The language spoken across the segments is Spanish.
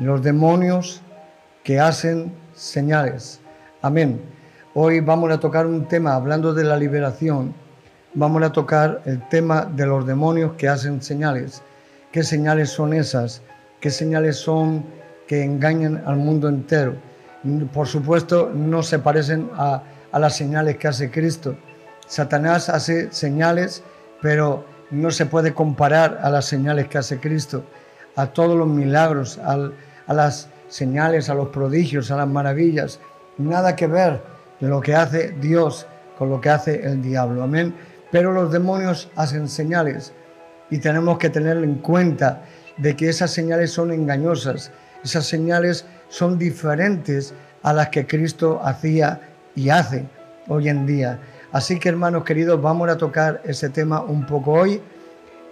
los demonios que hacen señales. Amén. Hoy vamos a tocar un tema, hablando de la liberación, vamos a tocar el tema de los demonios que hacen señales. ¿Qué señales son esas? ¿Qué señales son que engañan al mundo entero? Por supuesto, no se parecen a, las señales que hace Cristo. Satanás hace señales, pero no se puede comparar a las señales que hace Cristo, a todos los milagros, a las señales, a los prodigios, a las maravillas. Nada que ver lo que hace Dios con lo que hace el diablo. Amén. Pero los demonios hacen señales y tenemos que tener en cuenta de que esas señales son engañosas, esas señales son diferentes a las que Cristo hacía y hace hoy en día. Así que hermanos queridos, vamos a tocar ese tema un poco hoy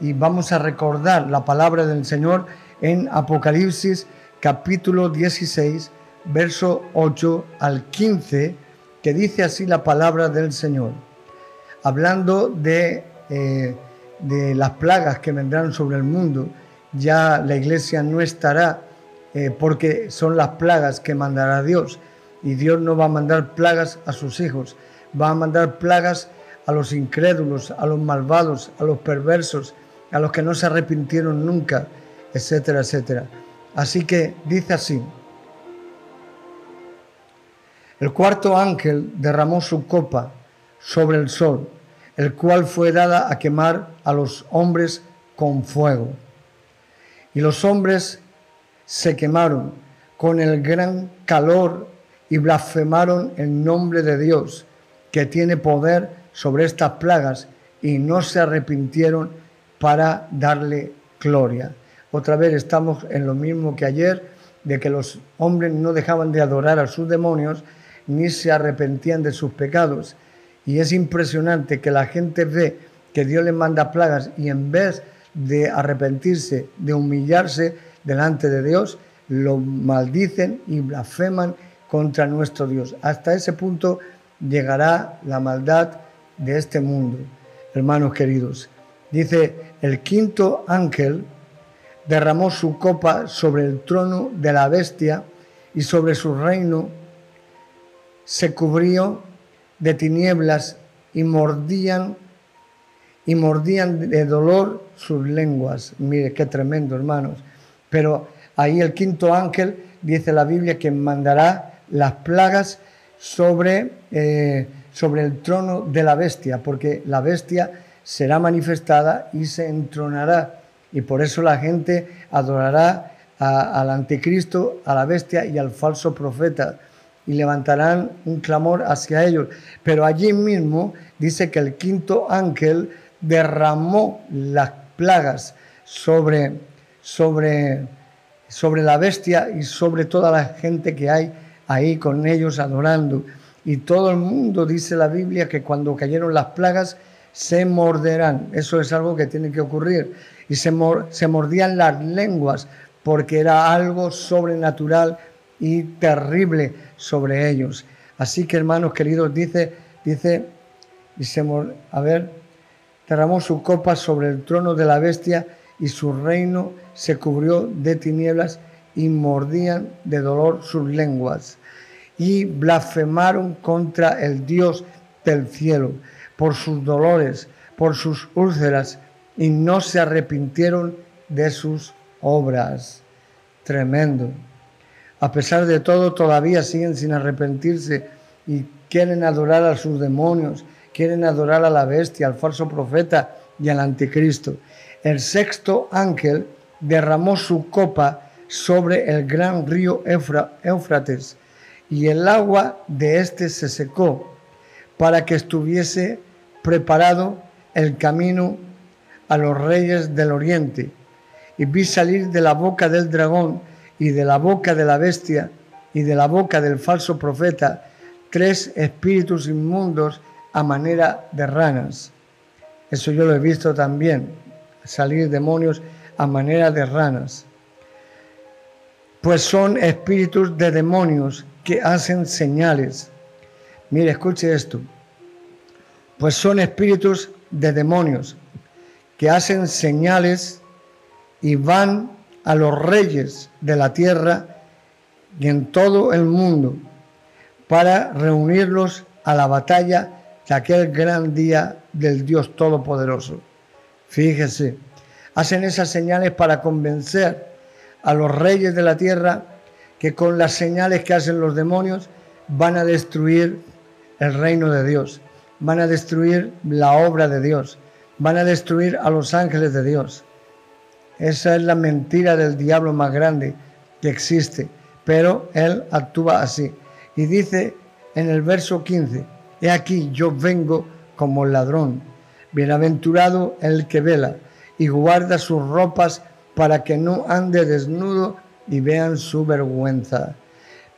y vamos a recordar la palabra del Señor en Apocalipsis capítulo 16, verso 8 al 15, que dice así la palabra del Señor, hablando de... Eh, de las plagas que vendrán sobre el mundo, ya la iglesia no estará eh, porque son las plagas que mandará Dios. Y Dios no va a mandar plagas a sus hijos, va a mandar plagas a los incrédulos, a los malvados, a los perversos, a los que no se arrepintieron nunca, etcétera, etcétera. Así que dice así, el cuarto ángel derramó su copa sobre el sol el cual fue dada a quemar a los hombres con fuego. Y los hombres se quemaron con el gran calor y blasfemaron el nombre de Dios, que tiene poder sobre estas plagas, y no se arrepintieron para darle gloria. Otra vez estamos en lo mismo que ayer, de que los hombres no dejaban de adorar a sus demonios, ni se arrepentían de sus pecados y es impresionante que la gente ve que Dios le manda plagas y en vez de arrepentirse, de humillarse delante de Dios, lo maldicen y blasfeman contra nuestro Dios. Hasta ese punto llegará la maldad de este mundo, hermanos queridos. Dice, el quinto ángel derramó su copa sobre el trono de la bestia y sobre su reino se cubrió de tinieblas y mordían y mordían de dolor sus lenguas. Mire qué tremendo, hermanos. Pero ahí el quinto ángel dice la Biblia que mandará las plagas sobre, eh, sobre el trono de la bestia, porque la bestia será manifestada y se entronará. Y por eso la gente adorará al anticristo, a la bestia y al falso profeta y levantarán un clamor hacia ellos. Pero allí mismo dice que el quinto ángel derramó las plagas sobre, sobre, sobre la bestia y sobre toda la gente que hay ahí con ellos adorando. Y todo el mundo dice la Biblia que cuando cayeron las plagas se morderán. Eso es algo que tiene que ocurrir. Y se, se mordían las lenguas porque era algo sobrenatural y terrible sobre ellos. Así que hermanos queridos, dice, dice, dice, a ver, derramó su copa sobre el trono de la bestia y su reino se cubrió de tinieblas y mordían de dolor sus lenguas y blasfemaron contra el Dios del cielo por sus dolores, por sus úlceras y no se arrepintieron de sus obras. Tremendo a pesar de todo, todavía siguen sin arrepentirse y quieren adorar a sus demonios, quieren adorar a la bestia, al falso profeta y al anticristo. El sexto ángel derramó su copa sobre el gran río Éufrates y el agua de éste se secó para que estuviese preparado el camino a los reyes del oriente. Y vi salir de la boca del dragón y de la boca de la bestia y de la boca del falso profeta tres espíritus inmundos a manera de ranas. Eso yo lo he visto también, salir demonios a manera de ranas. Pues son espíritus de demonios que hacen señales. Mire, escuche esto. Pues son espíritus de demonios que hacen señales y van a los reyes de la tierra y en todo el mundo para reunirlos a la batalla de aquel gran día del Dios Todopoderoso. Fíjese, hacen esas señales para convencer a los reyes de la tierra que con las señales que hacen los demonios van a destruir el reino de Dios, van a destruir la obra de Dios, van a destruir a los ángeles de Dios. Esa es la mentira del diablo más grande que existe, pero él actúa así. Y dice en el verso 15, he aquí yo vengo como ladrón, bienaventurado el que vela y guarda sus ropas para que no ande desnudo y vean su vergüenza.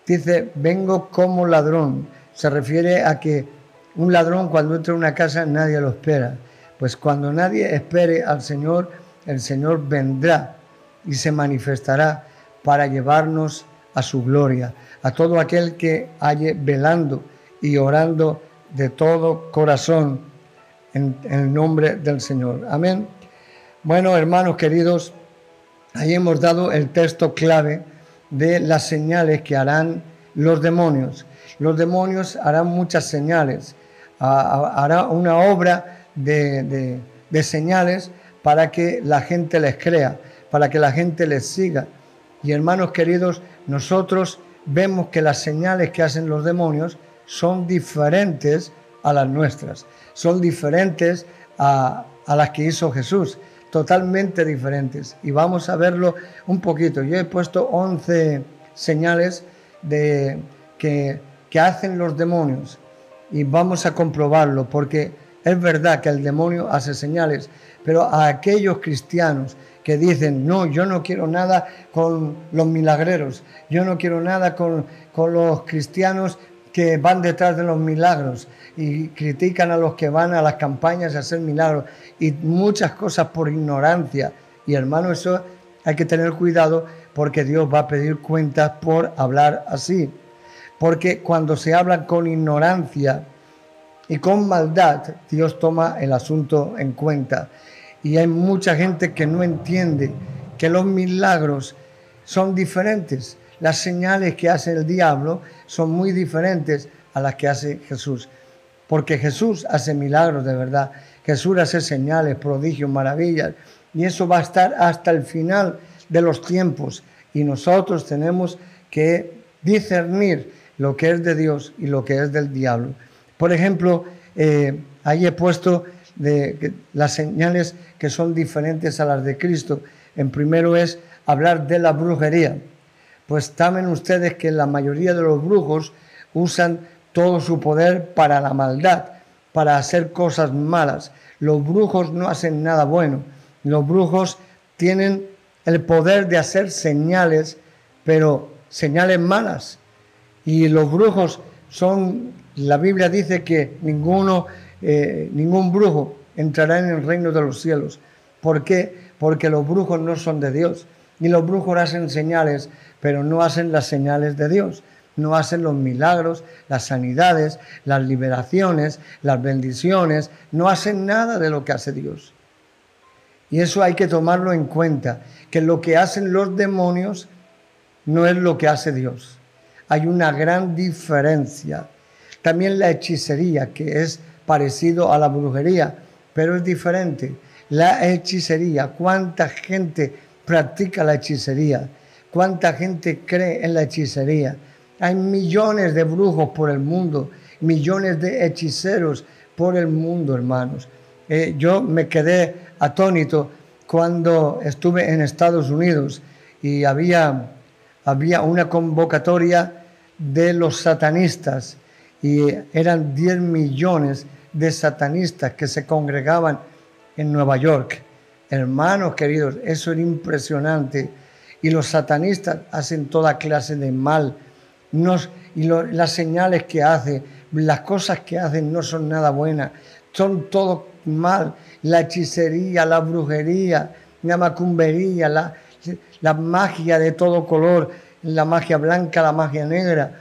Dice, vengo como ladrón. Se refiere a que un ladrón cuando entra en una casa nadie lo espera. Pues cuando nadie espere al Señor, el Señor vendrá y se manifestará para llevarnos a su gloria. A todo aquel que haya velando y orando de todo corazón en, en el nombre del Señor. Amén. Bueno, hermanos queridos, ahí hemos dado el texto clave de las señales que harán los demonios. Los demonios harán muchas señales, hará una obra de, señales para que la gente les crea, para que la gente les siga. Y hermanos queridos, nosotros vemos que las señales que hacen los demonios son diferentes a las nuestras, son diferentes a, las que hizo Jesús totalmente diferentes. Y vamos a verlo un poquito. Yo he puesto 11 señales de, que hacen los demonios y vamos a comprobarlo porque es verdad que el demonio hace señales, pero a aquellos cristianos que dicen, no, yo no quiero nada con los milagreros, yo no quiero nada con, con los cristianos que van detrás de los milagros y critican a los que van a las campañas a hacer milagros y muchas cosas por ignorancia. Y hermano, eso hay que tener cuidado porque Dios va a pedir cuentas por hablar así. Porque cuando se habla con ignorancia y con maldad, Dios toma el asunto en cuenta. Y hay mucha gente que no entiende que los milagros son diferentes. Las señales que hace el diablo son muy diferentes a las que hace Jesús. Porque Jesús hace milagros de verdad. Jesús hace señales, prodigios, maravillas. Y eso va a estar hasta el final de los tiempos. Y nosotros tenemos que discernir lo que es de Dios y lo que es del diablo. Por ejemplo, eh, ahí he puesto las señales que son diferentes a las de Cristo. En primero es hablar de la brujería. Pues saben ustedes que la mayoría de los brujos usan todo su poder para la maldad, para hacer cosas malas. Los brujos no hacen nada bueno. Los brujos tienen el poder de hacer señales, pero señales malas. Y los brujos son, la Biblia dice que ninguno, eh, ningún brujo entrará en el reino de los cielos. ¿Por qué? Porque los brujos no son de Dios. Y los brujos hacen señales, pero no hacen las señales de Dios no hacen los milagros, las sanidades, las liberaciones, las bendiciones, no hacen nada de lo que hace Dios. Y eso hay que tomarlo en cuenta, que lo que hacen los demonios no es lo que hace Dios. Hay una gran diferencia. También la hechicería, que es parecido a la brujería, pero es diferente. La hechicería, ¿cuánta gente practica la hechicería? ¿Cuánta gente cree en la hechicería? Hay millones de brujos por el mundo, millones de hechiceros por el mundo, hermanos. Eh, yo me quedé atónito cuando estuve en Estados Unidos y había, había una convocatoria de los satanistas y eran 10 millones de satanistas que se congregaban en Nueva York. Hermanos queridos, eso era impresionante. Y los satanistas hacen toda clase de mal y las señales que hace, las cosas que hacen no son nada buenas, son todo mal. La hechicería, la brujería, la macumbería, la, la magia de todo color, la magia blanca, la magia negra,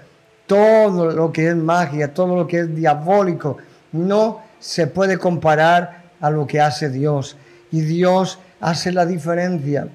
todo lo que es magia, todo lo que es diabólico, no se puede comparar a lo que hace Dios. Y Dios hace la diferencia.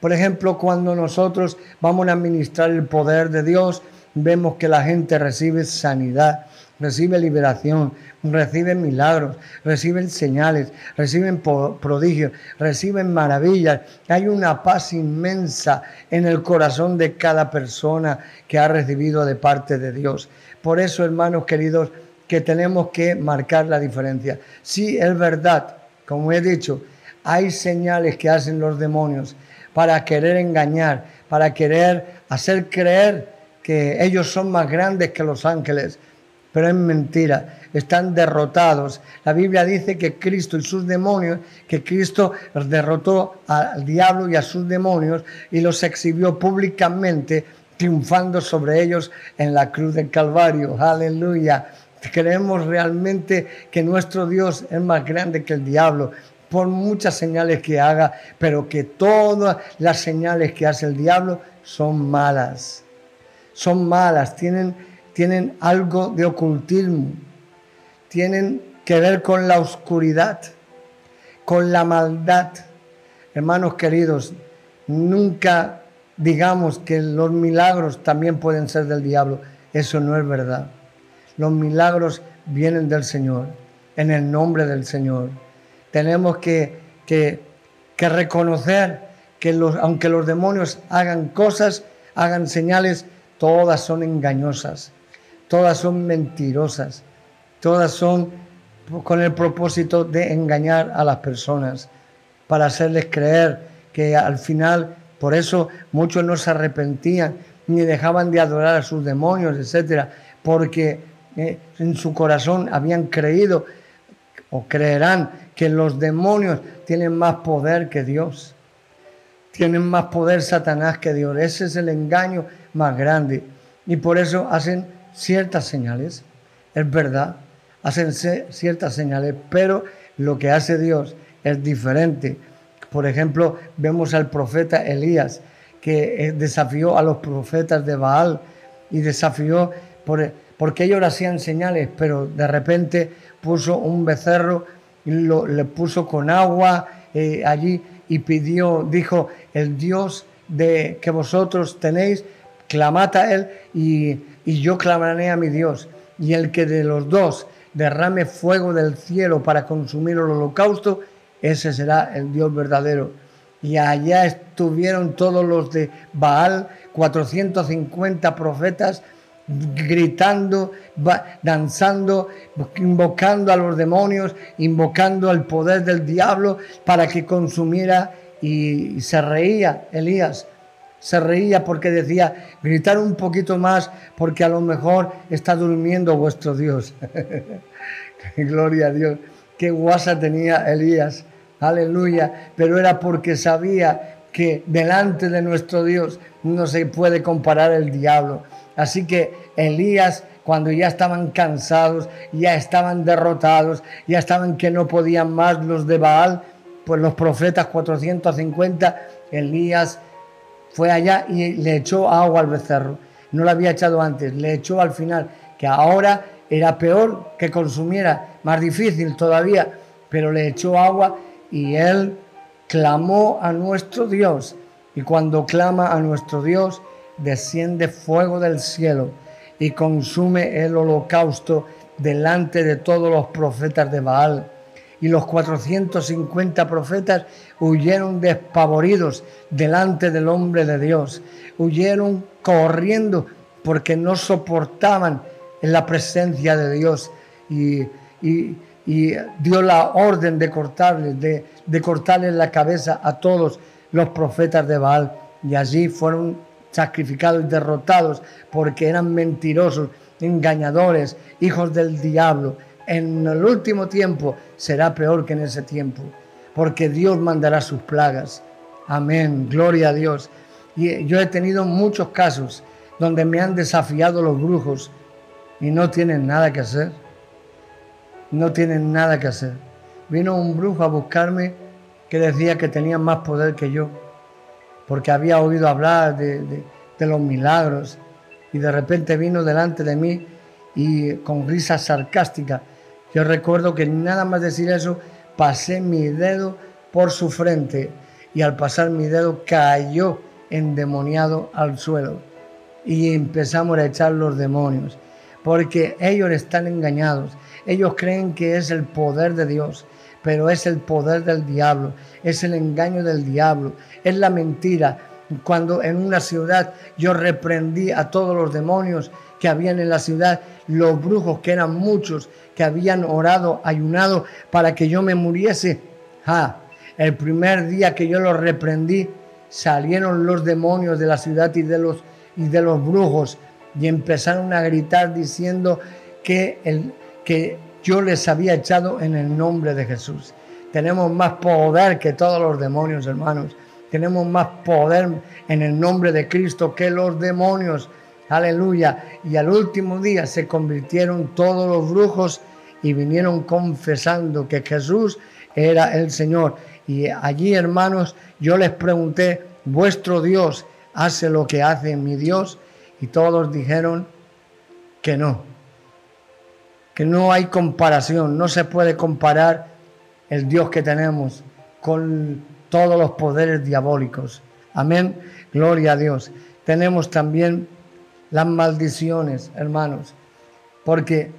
Por ejemplo, cuando nosotros vamos a administrar el poder de Dios, vemos que la gente recibe sanidad, recibe liberación, recibe milagros, reciben señales, reciben prodigios, reciben maravillas. Hay una paz inmensa en el corazón de cada persona que ha recibido de parte de Dios. Por eso, hermanos queridos, que tenemos que marcar la diferencia. Sí, es verdad, como he dicho, hay señales que hacen los demonios para querer engañar, para querer hacer creer que ellos son más grandes que los ángeles, pero es mentira, están derrotados. La Biblia dice que Cristo y sus demonios, que Cristo derrotó al diablo y a sus demonios y los exhibió públicamente, triunfando sobre ellos en la cruz del Calvario. Aleluya. Creemos realmente que nuestro Dios es más grande que el diablo, por muchas señales que haga, pero que todas las señales que hace el diablo son malas. Son malas, tienen, tienen algo de ocultismo, tienen que ver con la oscuridad, con la maldad. Hermanos queridos, nunca digamos que los milagros también pueden ser del diablo. Eso no es verdad. Los milagros vienen del Señor, en el nombre del Señor. Tenemos que, reconocer que los, aunque los demonios hagan cosas, hagan señales, todas son engañosas, todas son mentirosas, todas son con el propósito de engañar a las personas, para hacerles creer que al final, por eso muchos no se arrepentían ni dejaban de adorar a sus demonios, etcétera, porque eh, en su corazón habían creído o creerán que los demonios tienen más poder que Dios. Tienen más poder Satanás que Dios. Ese es el engaño más grande. Y por eso hacen ciertas señales. Es verdad, hacen ciertas señales, pero lo que hace Dios es diferente. Por ejemplo, vemos al profeta Elías, que eh, desafió a los profetas de Baal y desafió por, porque ellos hacían señales, pero de repente puso un becerro y lo, le puso con agua eh, allí y pidió, dijo, el Dios de que vosotros tenéis, clamad a él y, y yo clamaré a mi Dios. Y el que de los dos derrame fuego del cielo para consumir el holocausto, ese será el Dios verdadero. Y allá estuvieron todos los de Baal, 450 profetas, gritando, danzando, invocando a los demonios, invocando al poder del diablo para que consumiera y se reía Elías. Se reía porque decía, gritar un poquito más porque a lo mejor está durmiendo vuestro Dios. Gloria a Dios. Qué guasa tenía Elías. Aleluya. Pero era porque sabía que delante de nuestro Dios no se puede comparar el diablo Así que Elías, cuando ya estaban cansados, ya estaban derrotados, ya estaban que no podían más los de Baal, pues los profetas 450, Elías fue allá y le echó agua al becerro. No lo había echado antes, le echó al final, que ahora era peor que consumiera, más difícil todavía, pero le echó agua y él clamó a nuestro Dios. Y cuando clama a nuestro Dios, desciende fuego del cielo y consume el holocausto delante de todos los profetas de Baal. Y los 450 profetas huyeron despavoridos delante del hombre de Dios. Huyeron corriendo porque no soportaban en la presencia de Dios. Y, dio la orden de cortarles, de, de cortarles la cabeza a todos los profetas de Baal. Y allí fueron sacrificados y derrotados porque eran mentirosos, engañadores, hijos del diablo. En el último tiempo será peor que en ese tiempo, porque Dios mandará sus plagas. Amén, gloria a Dios. Y yo he tenido muchos casos donde me han desafiado los brujos y no tienen nada que hacer. No tienen nada que hacer. Vino un brujo a buscarme que decía que tenía más poder que yo porque había oído hablar de, los milagros y de repente vino delante de mí y con risa sarcástica. Yo recuerdo que nada más decir eso, pasé mi dedo por su frente y al pasar mi dedo cayó endemoniado al suelo y empezamos a echar los demonios porque ellos están engañados. Ellos creen que es el poder de Dios, pero es el poder del diablo, es el engaño del diablo, es la mentira. Cuando en una ciudad yo reprendí a todos los demonios que habían en la ciudad, los brujos, que eran muchos, que habían orado, ayunado para que yo me muriese. Ah, el primer día que yo los reprendí, salieron los demonios de la ciudad y de los, y de los brujos y empezaron a gritar diciendo que, el, que yo les había echado en el nombre de Jesús. Tenemos más poder que todos los demonios, hermanos. Tenemos más poder en el nombre de Cristo que los demonios. Aleluya. Y al último día se convirtieron todos los brujos y vinieron confesando que Jesús era el Señor. Y allí, hermanos, yo les pregunté, vuestro Dios hace lo que hace mi Dios. Y todos dijeron que no, que no hay comparación, no se puede comparar el Dios que tenemos con todos los poderes diabólicos. Amén, gloria a Dios. Tenemos también las maldiciones, hermanos, porque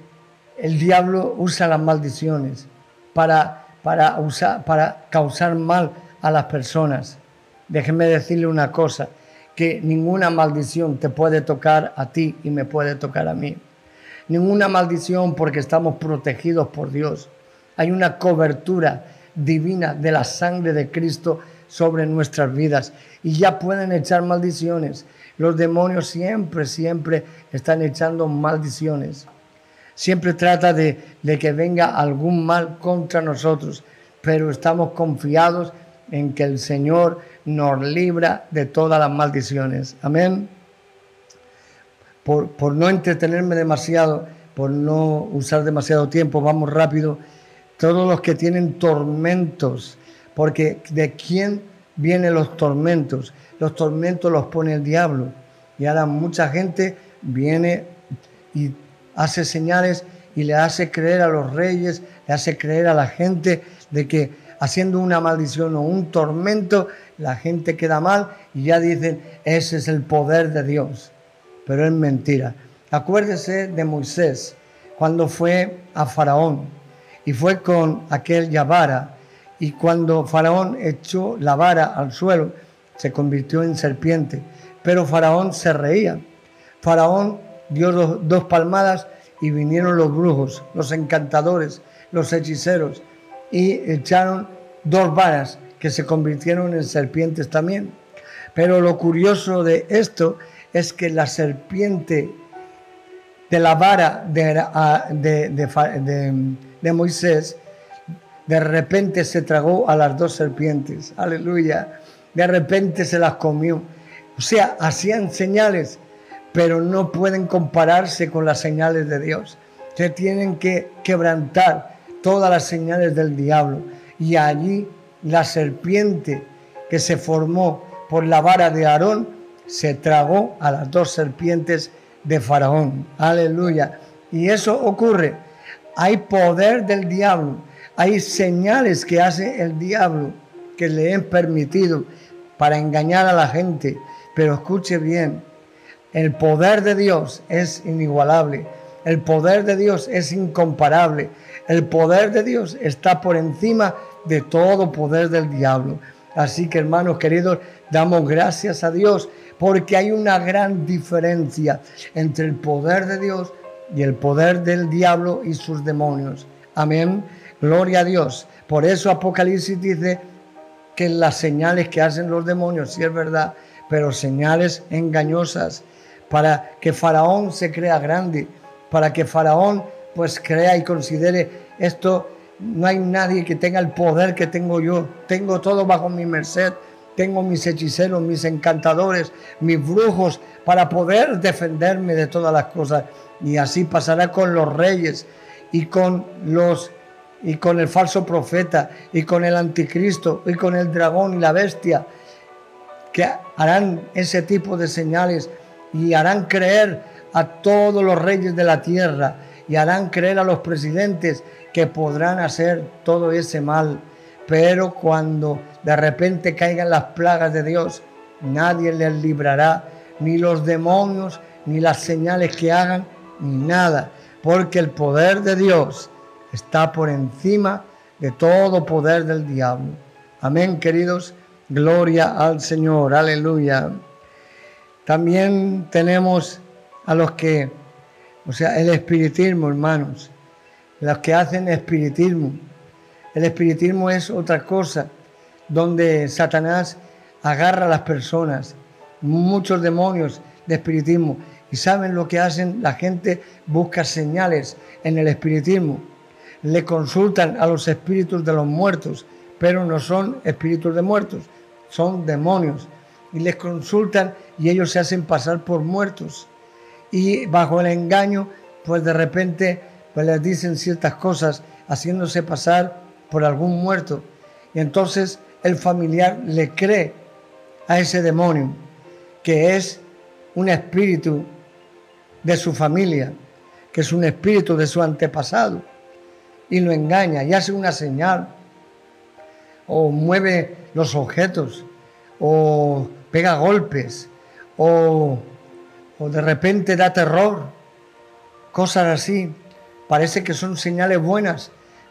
el diablo usa las maldiciones para, para, usar, para causar mal a las personas. Déjenme decirle una cosa, que ninguna maldición te puede tocar a ti y me puede tocar a mí. Ninguna maldición porque estamos protegidos por Dios. Hay una cobertura divina de la sangre de Cristo sobre nuestras vidas y ya pueden echar maldiciones. Los demonios siempre, siempre están echando maldiciones. Siempre trata de, de que venga algún mal contra nosotros, pero estamos confiados en que el Señor nos libra de todas las maldiciones. Amén. Por, por, no entretenerme demasiado, por no usar demasiado tiempo, vamos rápido. Todos los que tienen tormentos, porque ¿de quién vienen los tormentos? Los tormentos los pone el diablo. Y ahora mucha gente viene y hace señales y le hace creer a los reyes, le hace creer a la gente de que haciendo una maldición o un tormento, la gente queda mal y ya dicen, ese es el poder de Dios. Pero es mentira. Acuérdese de Moisés cuando fue a Faraón y fue con aquel vara y cuando Faraón echó la vara al suelo, se convirtió en serpiente. Pero Faraón se reía. Faraón dio dos, palmadas y vinieron los brujos, los encantadores, los hechiceros y echaron dos varas que se convirtieron en serpientes también. Pero lo curioso de esto es que la serpiente de la vara de, de, Moisés, de repente se tragó a las dos serpientes. Aleluya. De repente se las comió. O sea, hacían señales, pero no pueden compararse con las señales de Dios. Se tienen que quebrantar todas las señales del diablo. Y allí la serpiente que se formó por la vara de Aarón se tragó a las dos serpientes de Faraón. Aleluya. Y eso ocurre. Hay poder del diablo. Hay señales que hace el diablo que le han permitido para engañar a la gente. Pero escuche bien, el poder de Dios es inigualable. El poder de Dios es incomparable. El poder de Dios está por encima de todo poder del diablo. Así que hermanos queridos, damos gracias a Dios porque hay una gran diferencia entre el poder de Dios y el poder del diablo y sus demonios. Amén. Gloria a Dios. Por eso Apocalipsis dice que las señales que hacen los demonios, sí es verdad, pero señales engañosas para que Faraón se crea grande, para que Faraón pues crea y considere esto no hay nadie que tenga el poder que tengo yo. Tengo todo bajo mi merced. Tengo mis hechiceros, mis encantadores, mis brujos para poder defenderme de todas las cosas. Y así pasará con los reyes y con los y con el falso profeta y con el anticristo y con el dragón y la bestia que harán ese tipo de señales y harán creer a todos los reyes de la tierra y harán creer a los presidentes que podrán hacer todo ese mal. pero cuando de repente caigan las plagas de Dios, nadie les librará, ni los demonios, ni las señales que hagan, ni nada, porque el poder de Dios está por encima de todo poder del diablo. Amén, queridos. Gloria al Señor. Aleluya. También tenemos a los que, o sea, el espiritismo, hermanos, los que hacen espiritismo. El espiritismo es otra cosa, donde Satanás agarra a las personas, muchos demonios de espiritismo. ¿Y saben lo que hacen? La gente busca señales en el espiritismo. Le consultan a los espíritus de los muertos, pero no son espíritus de muertos, son demonios. Y les consultan y ellos se hacen pasar por muertos. Y bajo el engaño, pues de repente pues les dicen ciertas cosas, haciéndose pasar por algún muerto. Y entonces el familiar le cree a ese demonio, que es un espíritu de su familia, que es un espíritu de su antepasado, y lo engaña y hace una señal, o mueve los objetos, o pega golpes, o, o de repente da terror, cosas así. Parece que son señales buenas,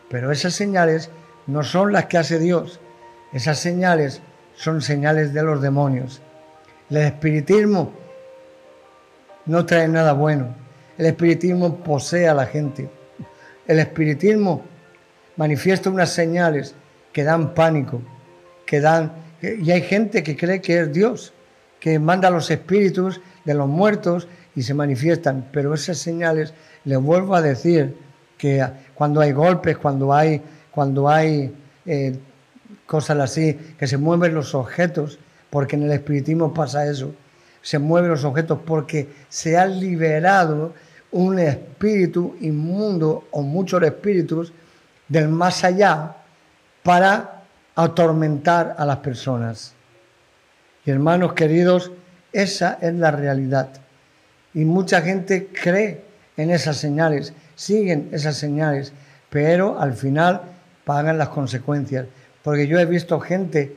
pero esas señales no son las que hace Dios. Esas señales son señales de los demonios. El espiritismo no trae nada bueno. El espiritismo posee a la gente. El espiritismo manifiesta unas señales que dan pánico, que dan... Y hay gente que cree que es Dios, que manda a los espíritus de los muertos y se manifiestan. Pero esas señales, les vuelvo a decir, que cuando hay golpes, cuando hay, cuando hay eh, cosas así, que se mueven los objetos, porque en el espiritismo pasa eso, se mueven los objetos porque se ha liberado un espíritu inmundo o muchos espíritus del más allá para atormentar a las personas. Y hermanos queridos, esa es la realidad. Y mucha gente cree en esas señales, siguen esas señales, pero al final pagan las consecuencias. Porque yo he visto gente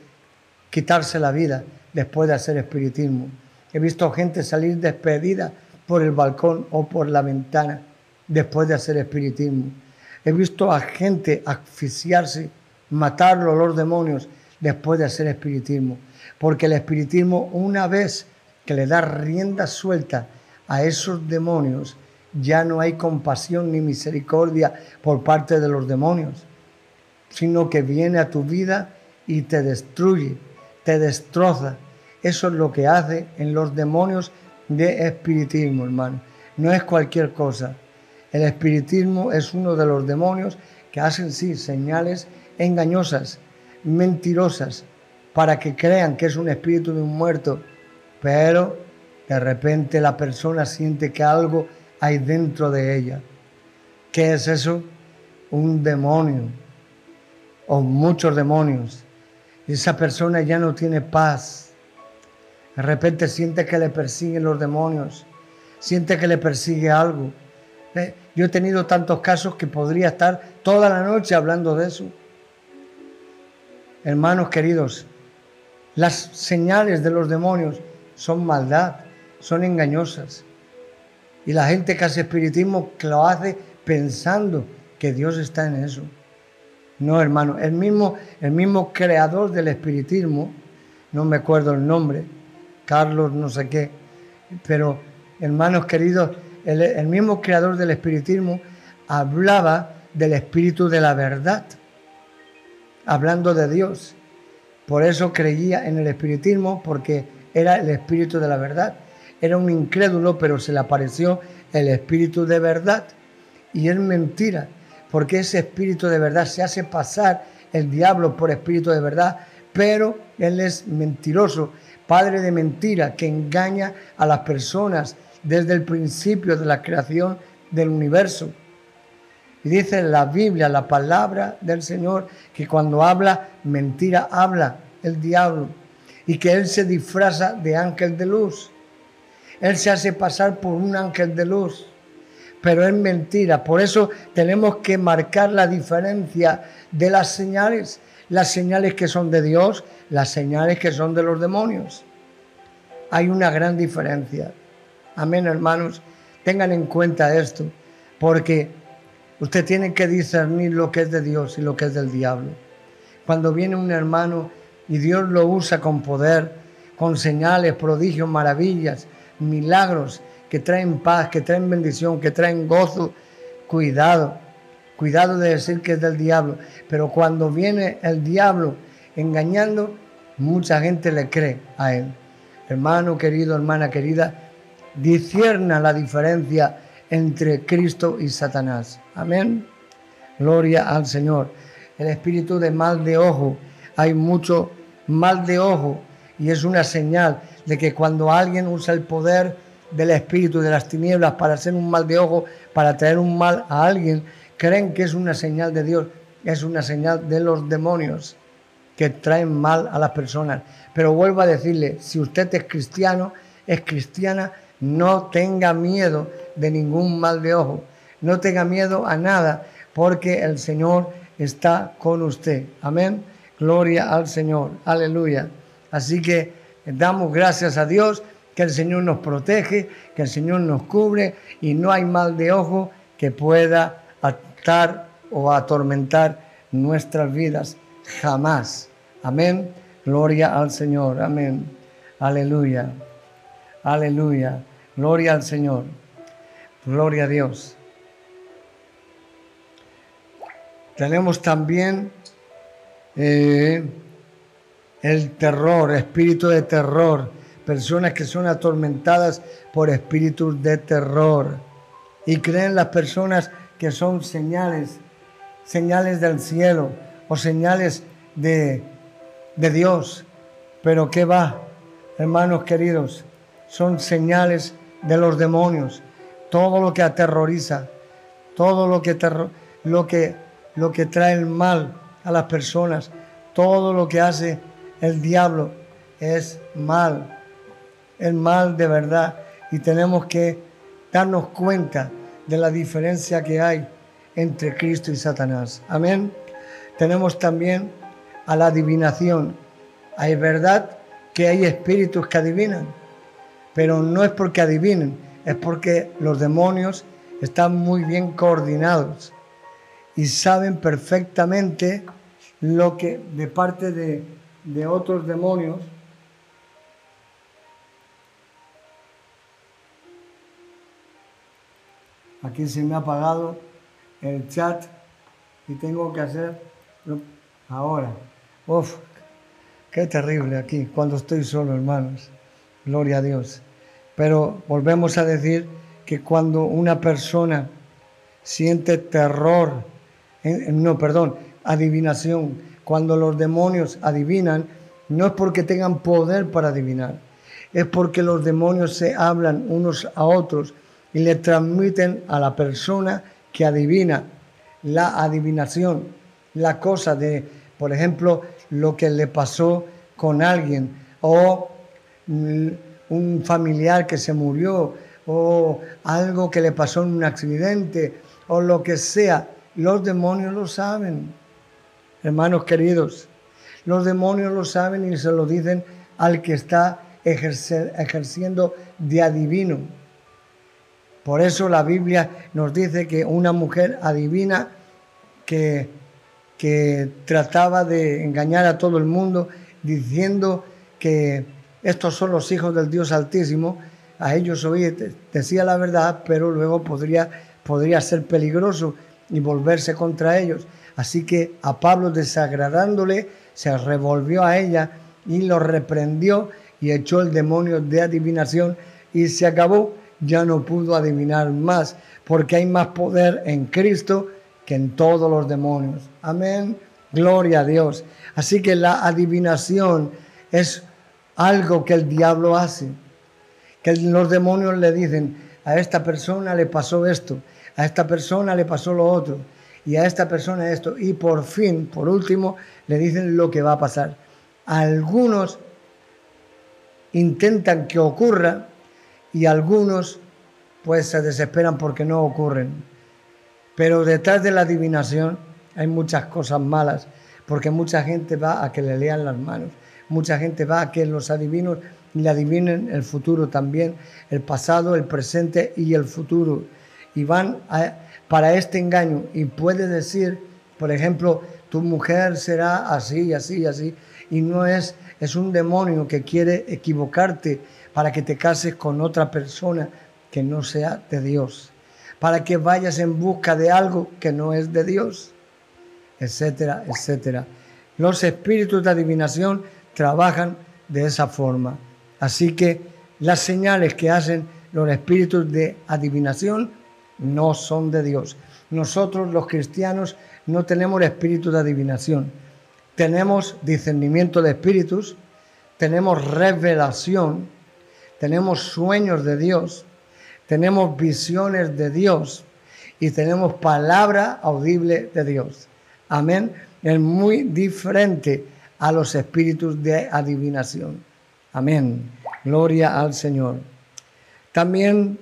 quitarse la vida después de hacer espiritismo. He visto gente salir despedida por el balcón o por la ventana después de hacer espiritismo. He visto a gente asfixiarse, matarlo los demonios después de hacer espiritismo. Porque el espiritismo, una vez que le da rienda suelta a esos demonios, ya no hay compasión ni misericordia por parte de los demonios, sino que viene a tu vida y te destruye, te destroza, eso es lo que hace en los demonios de espiritismo, hermano. No es cualquier cosa. El espiritismo es uno de los demonios que hacen, sí, señales engañosas, mentirosas, para que crean que es un espíritu de un muerto, pero de repente la persona siente que algo hay dentro de ella. ¿Qué es eso? Un demonio o muchos demonios. Y esa persona ya no tiene paz de repente siente que le persiguen los demonios, siente que le persigue algo. Eh, yo he tenido tantos casos que podría estar toda la noche hablando de eso. Hermanos queridos, las señales de los demonios son maldad, son engañosas. Y la gente que hace espiritismo lo hace pensando que Dios está en eso. No, hermano, el mismo, el mismo creador del espiritismo, no me acuerdo el nombre, Carlos, no sé qué. Pero, hermanos queridos, el, mismo creador del espiritismo hablaba del espíritu de la verdad, hablando de Dios. Por eso creía en el espiritismo, porque era el espíritu de la verdad. Era un incrédulo, pero se le apareció el espíritu de verdad. Y es mentira, porque ese espíritu de verdad se hace pasar el diablo por espíritu de verdad, pero él es mentiroso padre de mentira que engaña a las personas desde el principio de la creación del universo. Y dice la Biblia, la palabra del Señor, que cuando habla mentira, habla el diablo y que Él se disfraza de ángel de luz. Él se hace pasar por un ángel de luz, pero es mentira. Por eso tenemos que marcar la diferencia de las señales. Las señales que son de Dios, las señales que son de los demonios. Hay una gran diferencia. Amén, hermanos. Tengan en cuenta esto, porque usted tiene que discernir lo que es de Dios y lo que es del diablo. Cuando viene un hermano y Dios lo usa con poder, con señales, prodigios, maravillas, milagros que traen paz, que traen bendición, que traen gozo, cuidado, cuidado de decir que es del diablo. Pero cuando viene el diablo engañando, mucha gente le cree a él. Hermano querido, hermana querida, discierna la diferencia entre Cristo y Satanás. Amén. Gloria al Señor. El espíritu de mal de ojo. Hay mucho mal de ojo y es una señal de que cuando alguien usa el poder del espíritu de las tinieblas para hacer un mal de ojo, para traer un mal a alguien, creen que es una señal de Dios, es una señal de los demonios que traen mal a las personas. Pero vuelvo a decirle, si usted es cristiano, es cristiana, no tenga miedo de ningún mal de ojo, no tenga miedo a nada, porque el Señor está con usted. Amén. Gloria al Señor. Aleluya. Así que damos gracias a Dios que el Señor nos protege, que el Señor nos cubre y no hay mal de ojo que pueda o atormentar nuestras vidas jamás. Amén. Gloria al Señor. Amén. Aleluya. Aleluya. Gloria al Señor. Gloria a Dios. Tenemos también eh, el terror, espíritu de terror, personas que son atormentadas por espíritus de terror y creen las personas que son señales, señales del cielo o señales de, de Dios. Pero ¿qué va, hermanos queridos? Son señales de los demonios. Todo lo que aterroriza, todo lo que, lo que, lo que trae el mal a las personas, todo lo que hace el diablo es mal, es mal de verdad y tenemos que darnos cuenta de la diferencia que hay entre Cristo y Satanás. Amén. Tenemos también a la adivinación. Hay verdad que hay espíritus que adivinan, pero no es porque adivinen, es porque los demonios están muy bien coordinados y saben perfectamente lo que de parte de, de otros demonios Aquí se me ha apagado el chat y tengo que hacer ahora. Uf, qué terrible aquí cuando estoy solo, hermanos. Gloria a Dios. Pero volvemos a decir que cuando una persona siente terror, no, perdón, adivinación, cuando los demonios adivinan, no es porque tengan poder para adivinar, es porque los demonios se hablan unos a otros y le transmiten a la persona que adivina la adivinación, la cosa de, por ejemplo, lo que le pasó con alguien o un familiar que se murió o algo que le pasó en un accidente o lo que sea. Los demonios lo saben, hermanos queridos. Los demonios lo saben y se lo dicen al que está ejerciendo de adivino. Por eso la Biblia nos dice que una mujer adivina que, que trataba de engañar a todo el mundo diciendo que estos son los hijos del Dios Altísimo, a ellos oí, decía la verdad, pero luego podría, podría ser peligroso y volverse contra ellos. Así que a Pablo desagradándole, se revolvió a ella y lo reprendió y echó el demonio de adivinación y se acabó ya no pudo adivinar más, porque hay más poder en Cristo que en todos los demonios. Amén. Gloria a Dios. Así que la adivinación es algo que el diablo hace. Que los demonios le dicen, a esta persona le pasó esto, a esta persona le pasó lo otro, y a esta persona esto. Y por fin, por último, le dicen lo que va a pasar. Algunos intentan que ocurra y algunos pues se desesperan porque no ocurren. Pero detrás de la adivinación hay muchas cosas malas, porque mucha gente va a que le lean las manos, mucha gente va a que los adivinos le adivinen el futuro también, el pasado, el presente y el futuro. Y van para este engaño y puede decir, por ejemplo, tu mujer será así, así, así, y no es, es un demonio que quiere equivocarte para que te cases con otra persona que no sea de Dios, para que vayas en busca de algo que no es de Dios, etcétera, etcétera. Los espíritus de adivinación trabajan de esa forma. Así que las señales que hacen los espíritus de adivinación no son de Dios. Nosotros los cristianos no tenemos espíritu de adivinación. Tenemos discernimiento de espíritus, tenemos revelación, tenemos sueños de Dios, tenemos visiones de Dios y tenemos palabra audible de Dios. Amén. Es muy diferente a los espíritus de adivinación. Amén. Gloria al Señor. También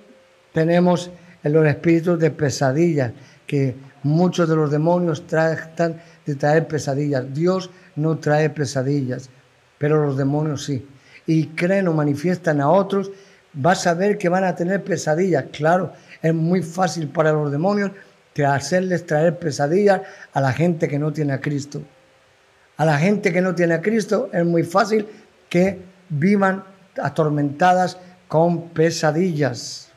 tenemos los espíritus de pesadillas, que muchos de los demonios tratan de traer pesadillas. Dios no trae pesadillas, pero los demonios sí. Y creen o manifiestan a otros, vas a ver que van a tener pesadillas. Claro, es muy fácil para los demonios hacerles traer pesadillas a la gente que no tiene a Cristo. A la gente que no tiene a Cristo es muy fácil que vivan atormentadas con pesadillas.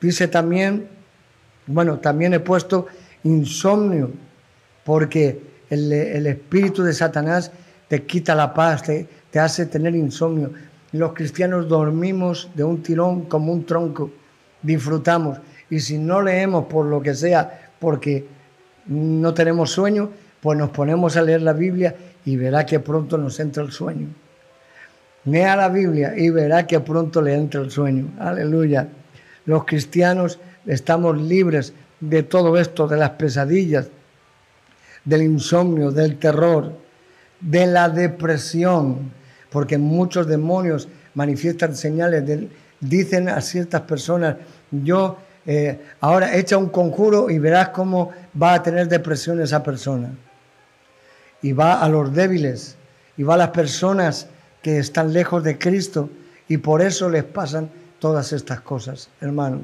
Dice también, bueno, también he puesto insomnio, porque el, espíritu de Satanás te quita la paz, te, hace tener insomnio. Los cristianos dormimos de un tirón como un tronco, disfrutamos. Y si no leemos por lo que sea, porque no tenemos sueño, pues nos ponemos a leer la Biblia y verá que pronto nos entra el sueño. Lea la Biblia y verá que pronto le entra el sueño. Aleluya. Los cristianos estamos libres de todo esto, de las pesadillas, del insomnio, del terror, de la depresión, porque muchos demonios manifiestan señales, dicen a ciertas personas, yo eh, ahora echa un conjuro y verás cómo va a tener depresión esa persona. Y va a los débiles, y va a las personas que están lejos de Cristo y por eso les pasan todas estas cosas, hermanos.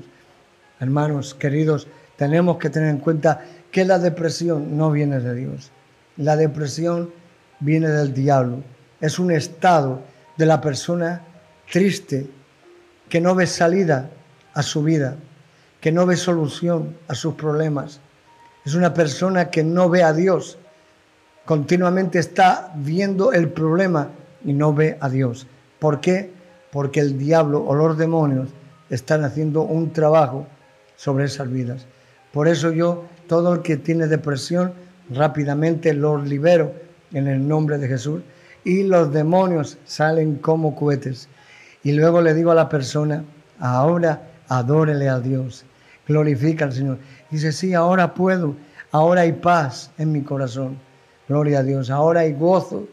Hermanos queridos, tenemos que tener en cuenta que la depresión no viene de Dios. La depresión viene del diablo. Es un estado de la persona triste que no ve salida a su vida, que no ve solución a sus problemas. Es una persona que no ve a Dios. Continuamente está viendo el problema y no ve a Dios. ¿Por qué? Porque el diablo o los demonios están haciendo un trabajo sobre esas vidas. Por eso yo, todo el que tiene depresión, rápidamente los libero en el nombre de Jesús y los demonios salen como cohetes. Y luego le digo a la persona, ahora adórele a Dios, glorifica al Señor. Dice, sí, ahora puedo, ahora hay paz en mi corazón, gloria a Dios, ahora hay gozo,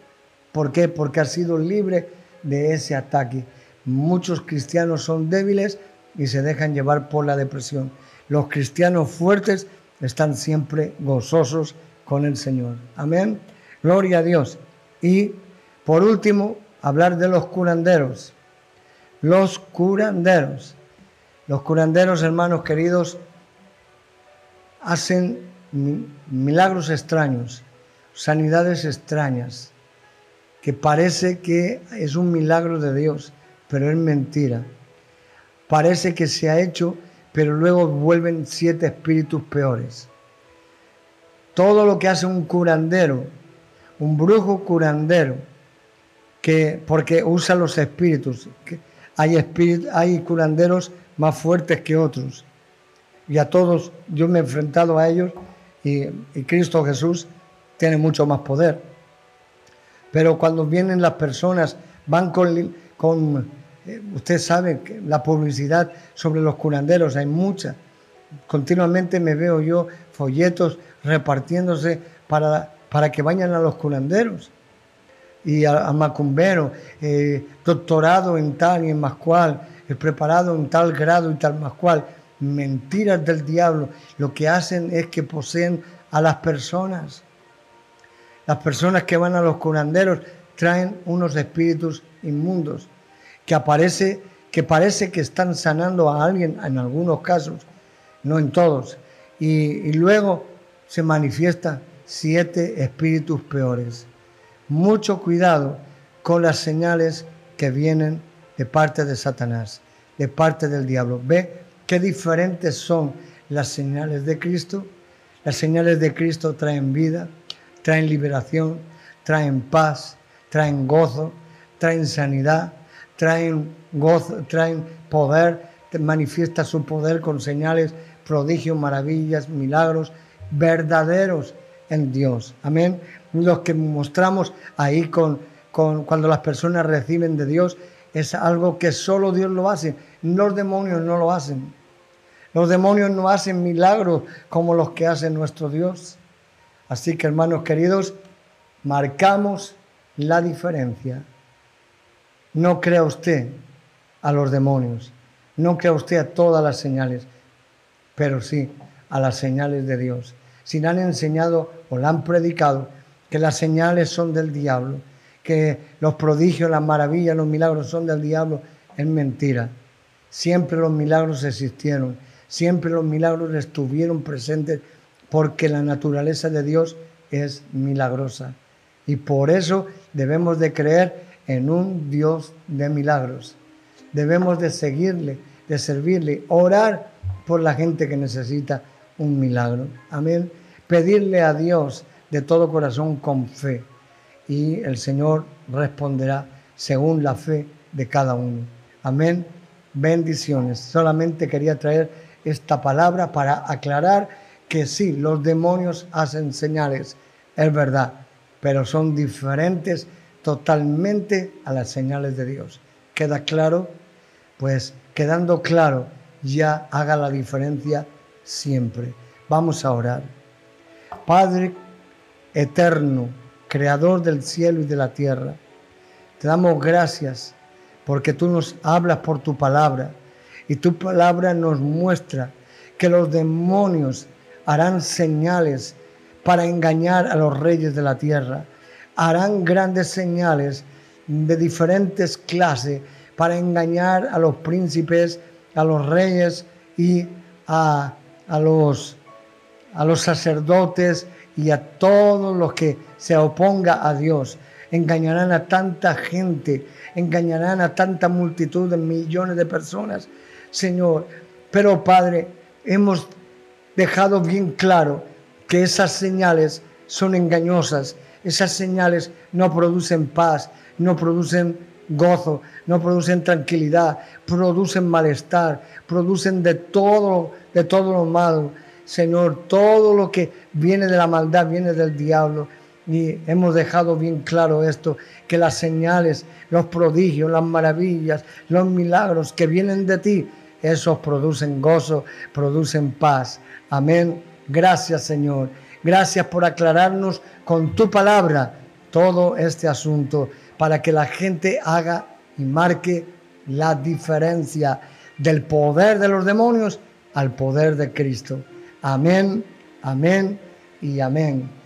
¿Por qué? Porque ha sido libre de ese ataque. Muchos cristianos son débiles y se dejan llevar por la depresión. Los cristianos fuertes están siempre gozosos con el Señor. Amén. Gloria a Dios. Y por último, hablar de los curanderos. Los curanderos. Los curanderos, hermanos queridos, hacen milagros extraños, sanidades extrañas que parece que es un milagro de Dios, pero es mentira. Parece que se ha hecho, pero luego vuelven siete espíritus peores. Todo lo que hace un curandero, un brujo curandero, que porque usa los espíritus, hay, hay curanderos más fuertes que otros. Y a todos yo me he enfrentado a ellos y, y Cristo Jesús tiene mucho más poder pero cuando vienen las personas, van con, con eh, usted sabe, que la publicidad sobre los curanderos, hay mucha. Continuamente me veo yo folletos repartiéndose para, para que vayan a los curanderos y a, macumberos, eh, doctorado en tal y en más cual, eh, preparado en tal grado y tal más cual. Mentiras del diablo. Lo que hacen es que poseen a las personas Las personas que van a los curanderos traen unos espíritus inmundos que aparece que parece que están sanando a alguien en algunos casos, no en todos, y, luego se manifiesta siete espíritus peores. Mucho cuidado con las señales que vienen de parte de Satanás, de parte del diablo. Ve qué diferentes son las señales de Cristo. Las señales de Cristo traen vida, traen liberación, traen paz, traen gozo, traen sanidad, traen gozo, traen poder, manifiesta su poder con señales, prodigios, maravillas, milagros verdaderos en Dios. Amén. Los que mostramos ahí con, con cuando las personas reciben de Dios es algo que solo Dios lo hace. Los demonios no lo hacen. Los demonios no hacen milagros como los que hace nuestro Dios. Así que hermanos queridos, marcamos la diferencia. No crea usted a los demonios, no crea usted a todas las señales, pero sí a las señales de Dios. Si le han enseñado o le han predicado que las señales son del diablo, que los prodigios, las maravillas, los milagros son del diablo, es mentira. Siempre los milagros existieron, siempre los milagros estuvieron presentes porque la naturaleza de Dios es milagrosa. Y por eso debemos de creer en un Dios de milagros. Debemos de seguirle, de servirle, orar por la gente que necesita un milagro. Amén. Pedirle a Dios de todo corazón con fe y el Señor responderá según la fe de cada uno. Amén. Bendiciones. Solamente quería traer esta palabra para aclarar que sí, los demonios hacen señales, es verdad, pero son diferentes totalmente a las señales de Dios. ¿Queda claro? Pues quedando claro, ya haga la diferencia siempre. Vamos a orar. Padre eterno, creador del cielo y de la tierra, te damos gracias porque tú nos hablas por tu palabra y tu palabra nos muestra que los demonios harán señales para engañar a los reyes de la tierra harán grandes señales de diferentes clases para engañar a los príncipes, a los reyes y a, los, a los sacerdotes y a todos los que se oponga a Dios. Engañarán a tanta gente, engañarán a tanta multitud de millones de personas, Señor. Pero Padre, hemos dejado bien claro que esas señales son engañosas esas señales no producen paz, no producen gozo, no producen tranquilidad, producen malestar, producen de todo, de lo malo. Señor, todo lo que viene de la maldad viene del diablo. Y hemos dejado bien claro esto, que las señales, los prodigios, las maravillas, los milagros que vienen de ti, esos producen gozo, producen paz. Amén. Gracias Señor. Gracias por aclararnos con tu palabra todo este asunto para que la gente haga y marque la diferencia del poder de los demonios al poder de Cristo. Amén, amén y amén.